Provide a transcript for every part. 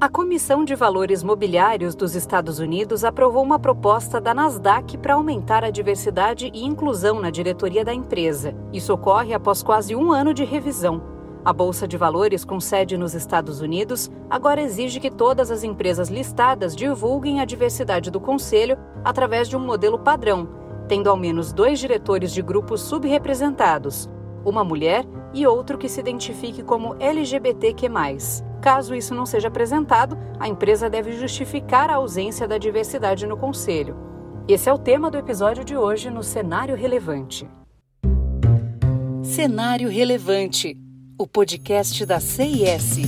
A Comissão de Valores Mobiliários dos Estados Unidos aprovou uma proposta da Nasdaq para aumentar a diversidade e inclusão na diretoria da empresa. Isso ocorre após quase um ano de revisão. A Bolsa de Valores, com sede nos Estados Unidos, agora exige que todas as empresas listadas divulguem a diversidade do conselho através de um modelo padrão, tendo ao menos dois diretores de grupos subrepresentados, uma mulher e outro que se identifique como LGBTQ. Caso isso não seja apresentado, a empresa deve justificar a ausência da diversidade no conselho. Esse é o tema do episódio de hoje no Cenário Relevante. Cenário Relevante, o podcast da CIS.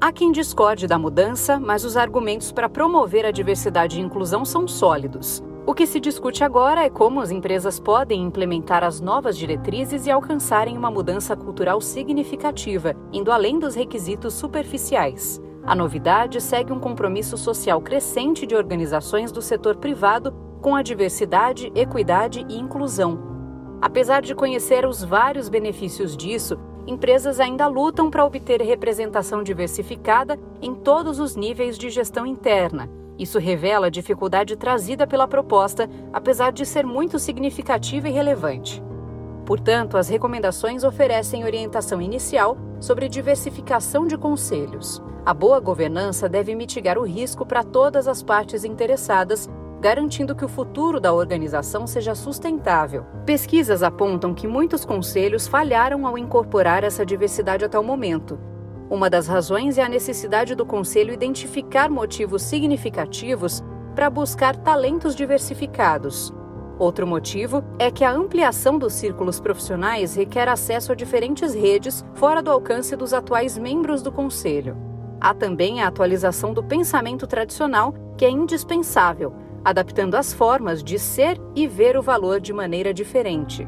Há quem discorde da mudança, mas os argumentos para promover a diversidade e inclusão são sólidos. O que se discute agora é como as empresas podem implementar as novas diretrizes e alcançarem uma mudança cultural significativa, indo além dos requisitos superficiais. A novidade segue um compromisso social crescente de organizações do setor privado com a diversidade, equidade e inclusão. Apesar de conhecer os vários benefícios disso, empresas ainda lutam para obter representação diversificada em todos os níveis de gestão interna isso revela a dificuldade trazida pela proposta, apesar de ser muito significativa e relevante. Portanto, as recomendações oferecem orientação inicial sobre diversificação de conselhos. A boa governança deve mitigar o risco para todas as partes interessadas, garantindo que o futuro da organização seja sustentável. Pesquisas apontam que muitos conselhos falharam ao incorporar essa diversidade até o momento, uma das razões é a necessidade do Conselho identificar motivos significativos para buscar talentos diversificados. Outro motivo é que a ampliação dos círculos profissionais requer acesso a diferentes redes fora do alcance dos atuais membros do Conselho. Há também a atualização do pensamento tradicional, que é indispensável, adaptando as formas de ser e ver o valor de maneira diferente.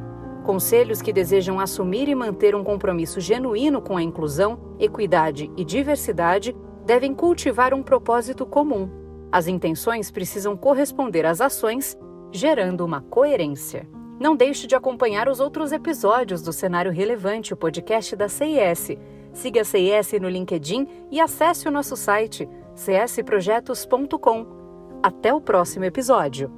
Conselhos que desejam assumir e manter um compromisso genuíno com a inclusão, equidade e diversidade devem cultivar um propósito comum. As intenções precisam corresponder às ações, gerando uma coerência. Não deixe de acompanhar os outros episódios do Cenário Relevante, o podcast da CIS. Siga a CIS no LinkedIn e acesse o nosso site csprojetos.com. Até o próximo episódio.